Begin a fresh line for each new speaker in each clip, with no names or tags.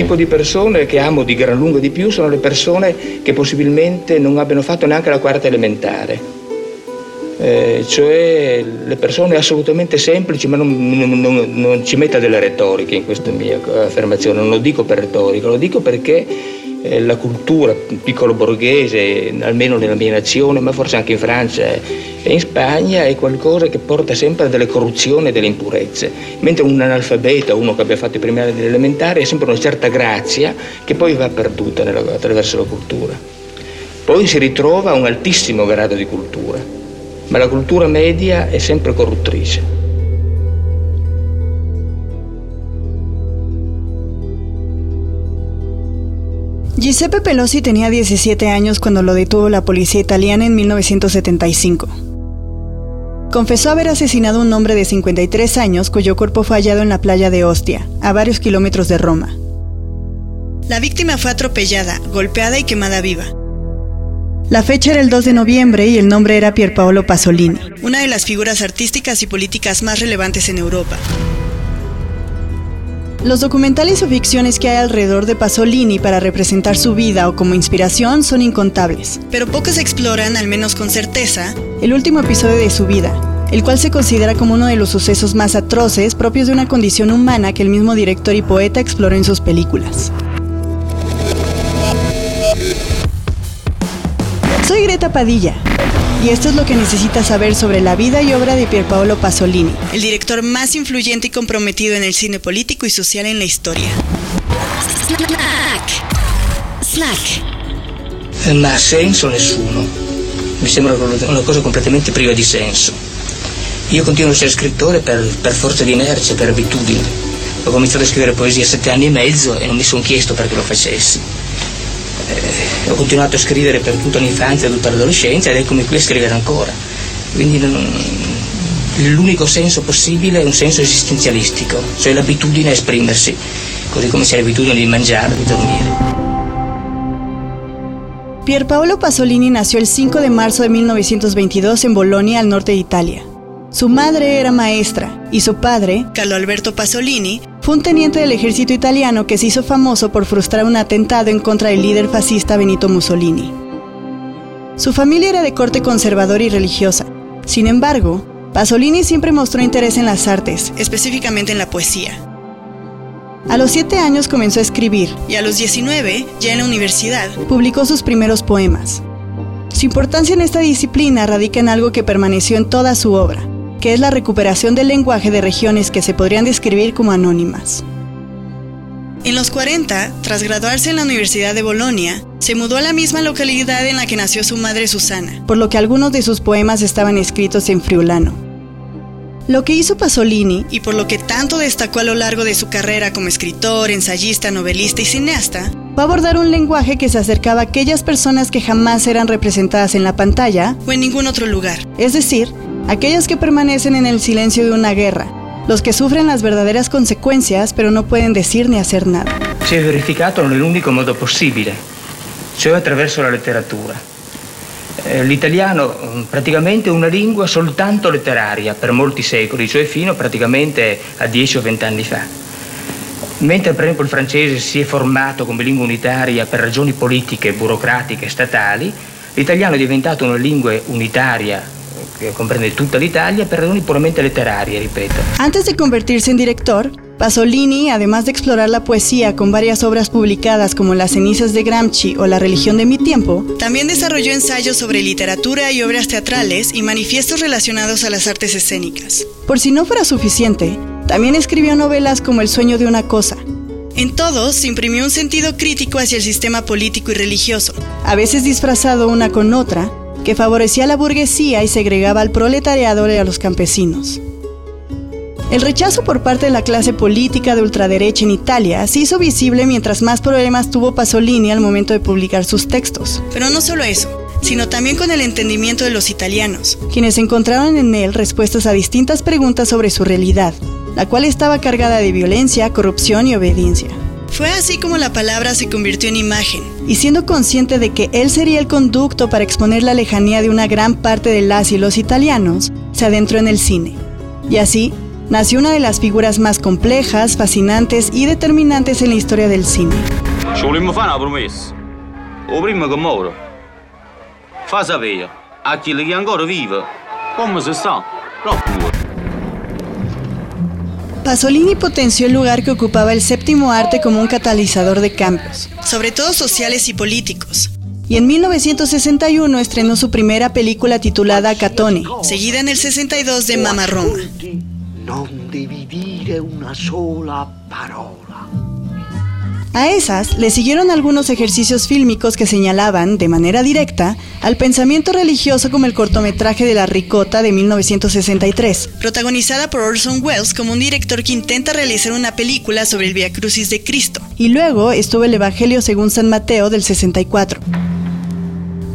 tipo di persone che amo di gran lunga di più sono le persone che possibilmente non abbiano fatto neanche la quarta elementare. Eh, cioè le persone assolutamente semplici, ma non, non, non, non ci metta delle retoriche in questa mia affermazione, non lo dico per retorica, lo dico perché la cultura piccolo borghese, almeno nella mia nazione, ma forse anche in Francia e in Spagna, è qualcosa che porta sempre a delle corruzioni e delle impurezze, mentre un analfabeta, uno che abbia fatto i primi anni dell'elementare, ha sempre una certa grazia che poi va perduta nella, attraverso la cultura. Poi si ritrova un altissimo grado di cultura, ma la cultura media è sempre corruttrice.
Giuseppe Pelosi tenía 17 años cuando lo detuvo la policía italiana en 1975. Confesó haber asesinado a un hombre de 53 años cuyo cuerpo fue hallado en la playa de Ostia, a varios kilómetros de Roma. La víctima fue atropellada, golpeada y quemada viva. La fecha era el 2 de noviembre y el nombre era Pierpaolo Pasolini, una de las figuras artísticas y políticas más relevantes en Europa. Los documentales o ficciones que hay alrededor de Pasolini para representar su vida o como inspiración son incontables, pero pocos exploran, al menos con certeza, el último episodio de su vida, el cual se considera como uno de los sucesos más atroces propios de una condición humana que el mismo director y poeta exploró en sus películas. Soy Greta Padilla y esto es lo que necesitas saber sobre la vida y obra de Pierpaolo Pasolini, el director más influyente y comprometido en el cine político y social en la historia.
Snack. Snack. Ma senso nessuno. Mi sembra una cosa completamente priva di senso. Io continuo a essere scrittore per, per forza di inerzia, per abitudine. Ho cominciato a scrivere poesia a sette anni e mezzo e non mi sono chiesto perché lo facessi. Eh, ho continuato a scrivere per tutta l'infanzia e tutta l'adolescenza ed eccomi qui a scrivere ancora. Quindi non, l'unico senso possibile è un senso esistenzialistico, cioè l'abitudine a esprimersi, così come si ha l'abitudine di mangiare, di dormire.
Pierpaolo Pasolini nació el 5 de marzo de 1922 en Bolonia, al norte de Italia. Su madre era maestra y su padre, Carlo Alberto Pasolini, fue un teniente del ejército italiano que se hizo famoso por frustrar un atentado en contra del líder fascista Benito Mussolini. Su familia era de corte conservador y religiosa. Sin embargo, Pasolini siempre mostró interés en las artes, específicamente en la poesía. A los 7 años comenzó a escribir y a los 19, ya en la universidad, publicó sus primeros poemas. Su importancia en esta disciplina radica en algo que permaneció en toda su obra, que es la recuperación del lenguaje de regiones que se podrían describir como anónimas. En los 40, tras graduarse en la Universidad de Bolonia, se mudó a la misma localidad en la que nació su madre Susana, por lo que algunos de sus poemas estaban escritos en friulano. Lo que hizo Pasolini, y por lo que tanto destacó a lo largo de su carrera como escritor, ensayista, novelista y cineasta, fue abordar un lenguaje que se acercaba a aquellas personas que jamás eran representadas en la pantalla o en ningún otro lugar, es decir, aquellos que permanecen en el silencio de una guerra, los que sufren las verdaderas consecuencias pero no pueden decir ni hacer nada.
Si è verificato nell'unico modo possibile, cioè attraverso la letteratura. L'italiano praticamente una lingua soltanto letteraria per molti secoli, cioè fino praticamente a 10 o 20 anni fa. Mentre per esempio il francese si è formato come lingua unitaria per ragioni politiche, burocratiche, statali, l'italiano è diventato una lingua unitaria que comprende toda la Italia, pero puramente literaria, repito.
Antes de convertirse en director, Pasolini, además de explorar la poesía con varias obras publicadas como Las cenizas de Gramsci o La religión de mi tiempo, también desarrolló ensayos sobre literatura y obras teatrales y manifiestos relacionados a las artes escénicas. Por si no fuera suficiente, también escribió novelas como El sueño de una cosa. En todos se imprimió un sentido crítico hacia el sistema político y religioso, a veces disfrazado una con otra, que favorecía a la burguesía y segregaba al proletariado y a los campesinos. El rechazo por parte de la clase política de ultraderecha en Italia se hizo visible mientras más problemas tuvo Pasolini al momento de publicar sus textos. Pero no solo eso, sino también con el entendimiento de los italianos, quienes encontraron en él respuestas a distintas preguntas sobre su realidad, la cual estaba cargada de violencia, corrupción y obediencia. Fue así como la palabra se convirtió en imagen, y siendo consciente de que él sería el conducto para exponer la lejanía de una gran parte de las y los italianos, se adentró en el cine. Y así, nació una de las figuras más complejas, fascinantes y determinantes en la historia del cine.
Ci volimmo fare una promessa. O prima che muore. Fa sapere
Pasolini potenció el lugar que ocupaba el séptimo arte como un catalizador de cambios, sobre todo sociales y políticos. Y en 1961 estrenó su primera película titulada Catone, seguida en el 62 de Mama Roma. A esas le siguieron algunos ejercicios fílmicos que señalaban, de manera directa, al pensamiento religioso como el cortometraje de La Ricota de 1963, protagonizada por Orson Welles como un director que intenta realizar una película sobre el Via Crucis de Cristo. Y luego estuvo el Evangelio según San Mateo del 64.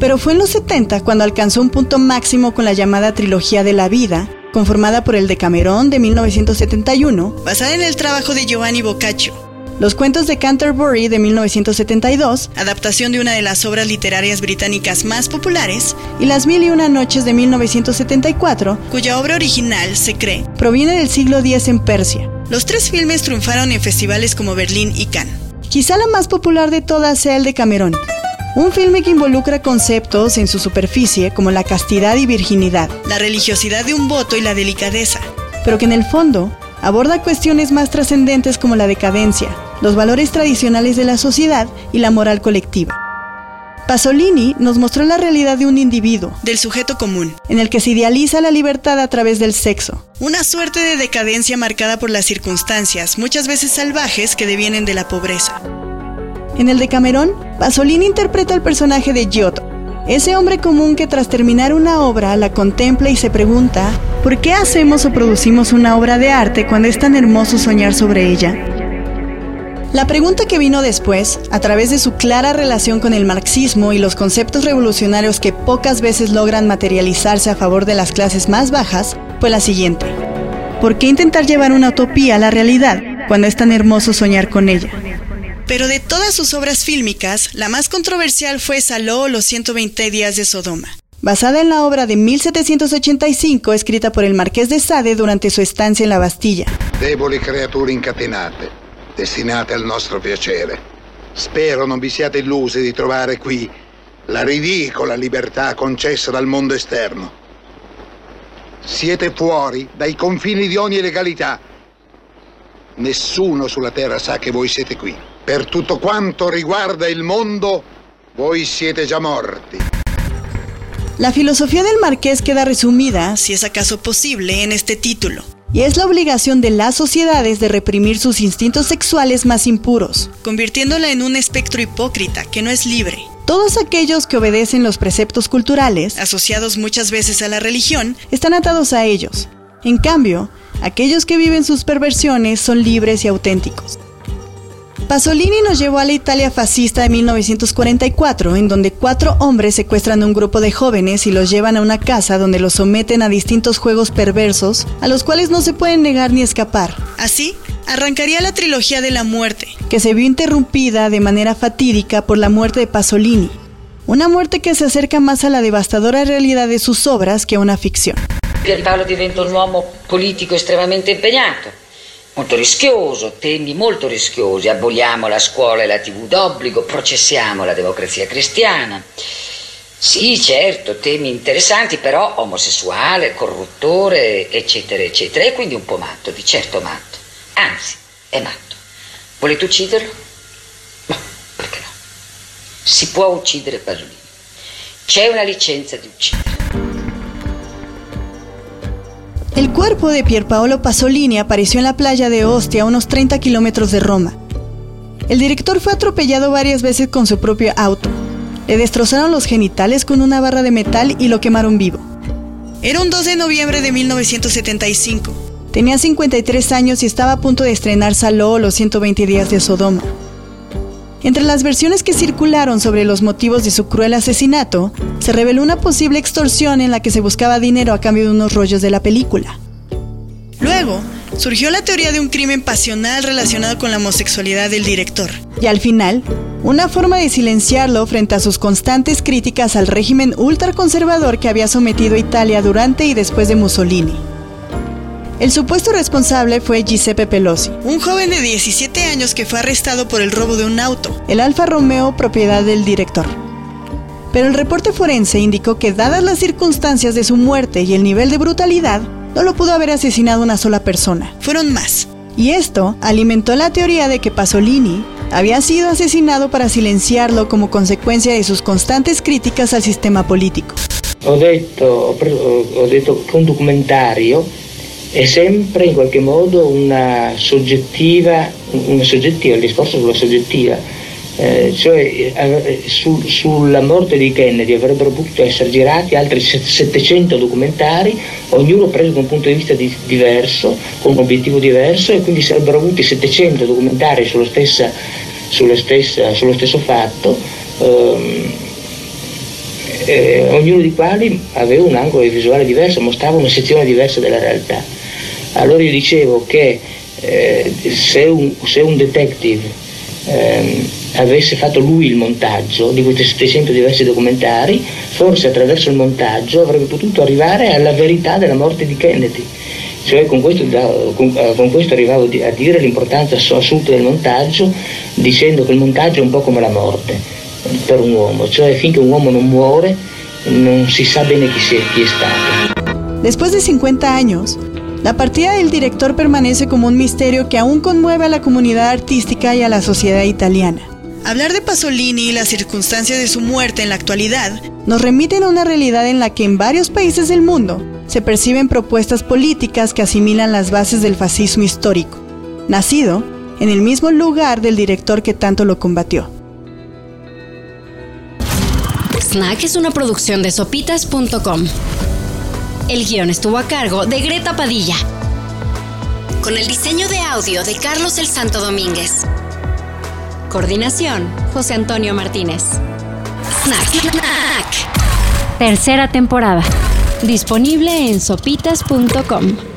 Pero fue en los 70 cuando alcanzó un punto máximo con la llamada trilogía de la vida, conformada por el Decamerón de 1971, basada en el trabajo de Giovanni Boccaccio. Los cuentos de Canterbury de 1972, adaptación de una de las obras literarias británicas más populares, y Las Mil y Una Noches de 1974, cuya obra original, se cree, proviene del siglo X en Persia. Los tres filmes triunfaron en festivales como Berlín y Cannes. Quizá la más popular de todas sea el de Cameron, un filme que involucra conceptos en su superficie como la castidad y virginidad, la religiosidad de un voto y la delicadeza, pero que en el fondo aborda cuestiones más trascendentes como la decadencia, los valores tradicionales de la sociedad y la moral colectiva. Pasolini nos mostró la realidad de un individuo, del sujeto común, en el que se idealiza la libertad a través del sexo, una suerte de decadencia marcada por las circunstancias, muchas veces salvajes, que devienen de la pobreza. En el de Camerón, Pasolini interpreta el personaje de Giotto, ese hombre común que tras terminar una obra la contempla y se pregunta, ¿por qué hacemos o producimos una obra de arte cuando es tan hermoso soñar sobre ella? La pregunta que vino después, a través de su clara relación con el marxismo y los conceptos revolucionarios que pocas veces logran materializarse a favor de las clases más bajas, fue la siguiente. ¿Por qué intentar llevar una utopía a la realidad cuando es tan hermoso soñar con ella? Pero de todas sus obras fílmicas, la más controversial fue Saló los 120 días de Sodoma, basada en la obra de 1785 escrita por el Marqués de Sade durante su estancia en la Bastilla.
Deboli creature incatenate, destinate al nostro piacere. Spero non vi siate illusi di trovare qui la ridicola libertà concessa dal mondo esterno. Siete fuori dai confini di ogni legalità. Nessuno sulla terra sa che voi siete qui. Per tutto quanto riguarda il mondo, voi siete già morti.
La filosofía del marqués queda resumida, si es acaso posible, en este título. Y es la obligación de las sociedades de reprimir sus instintos sexuales más impuros, convirtiéndola en un espectro hipócrita que no es libre. Todos aquellos que obedecen los preceptos culturales, asociados muchas veces a la religión, están atados a ellos. En cambio, aquellos que viven sus perversiones son libres y auténticos. Pasolini nos llevó a la Italia fascista de 1944, en donde cuatro hombres secuestran a un grupo de jóvenes y los llevan a una casa donde los someten a distintos juegos perversos, a los cuales no se pueden negar ni escapar. Así, arrancaría la trilogía de la muerte, que se vio interrumpida de manera fatídica por la muerte de Pasolini. Una muerte que se acerca más a la devastadora realidad de sus obras que a una ficción.
Pierpaolo diventa un uomo politico estremamente impegnato, molto rischioso, temi molto rischiosi. Aboliamo la scuola e la TV d'obbligo, processiamo la democrazia cristiana. Sì, certo, temi interessanti, però omosessuale, corruttore, eccetera, eccetera. E quindi un po' matto, di certo matto. Anzi, è matto. Volete ucciderlo? No, perché no? Si può uccidere Pasolini. C'è una licenza di uccidere.
Cuerpo de Pierpaolo Pasolini apareció en la playa de Ostia, a unos 30 kilómetros de Roma. El director fue atropellado varias veces con su propio auto. Le destrozaron los genitales con una barra de metal y lo quemaron vivo. Era un 2 de noviembre de 1975. Tenía 53 años y estaba a punto de estrenar Saló los 120 días de Sodoma. Entre las versiones que circularon sobre los motivos de su cruel asesinato, se reveló una posible extorsión en la que se buscaba dinero a cambio de unos rollos de la película. Luego, surgió la teoría de un crimen pasional relacionado con la homosexualidad del director. Y al final, una forma de silenciarlo frente a sus constantes críticas al régimen ultraconservador que había sometido a Italia durante y después de Mussolini. El supuesto responsable fue Giuseppe Pelosi, un joven de 17 años que fue arrestado por el robo de un auto, el Alfa Romeo propiedad del director. Pero el reporte forense indicó que dadas las circunstancias de su muerte y el nivel de brutalidad, no lo pudo haber asesinado una sola persona, fueron más. Y esto alimentó la teoría de que Pasolini había sido asesinado para silenciarlo como consecuencia de sus constantes críticas al sistema político.
Ho detto, ho detto che un documentario è sempre in qualche modo una soggettiva, una soggettiva il discorso sulla soggettiva, eh, cioè eh, su, sulla morte di Kennedy avrebbero potuto essere girati altri 700 documentari, ognuno preso da un punto di vista di, diverso, con un obiettivo diverso e quindi sarebbero avuti 700 documentari stessa, stessa, sullo stesso fatto. Ehm, eh, ognuno di quali aveva un angolo visuale diverso, mostrava una sezione diversa della realtà. Allora io dicevo che eh, se, un, se, un, detective ehm, avesse fatto lui il montaggio di questi 700 diversi documentari, forse attraverso il montaggio avrebbe potuto arrivare alla verità della morte di Kennedy. Cioè con questo, eh, con questo arrivavo a dire l'importanza assoluta del montaggio, dicendo che il montaggio è un po' come la morte per un uomo, cioè finché un uomo non muore non si sa bene chi, sia, chi stato.
Después de 50 años, La partida del director permanece como un misterio que aún conmueve a la comunidad artística y a la sociedad italiana. Hablar de Pasolini y las circunstancias de su muerte en la actualidad nos remiten a una realidad en la que en varios países del mundo se perciben propuestas políticas que asimilan las bases del fascismo histórico, nacido en el mismo lugar del director que tanto lo combatió.
Snack es una producción de sopitas.com. El guion estuvo a cargo de Greta Padilla. Con el diseño de audio de Carlos el Santo Domínguez. Coordinación, José Antonio Martínez. Snack. Tercera temporada. Disponible en sopitas.com.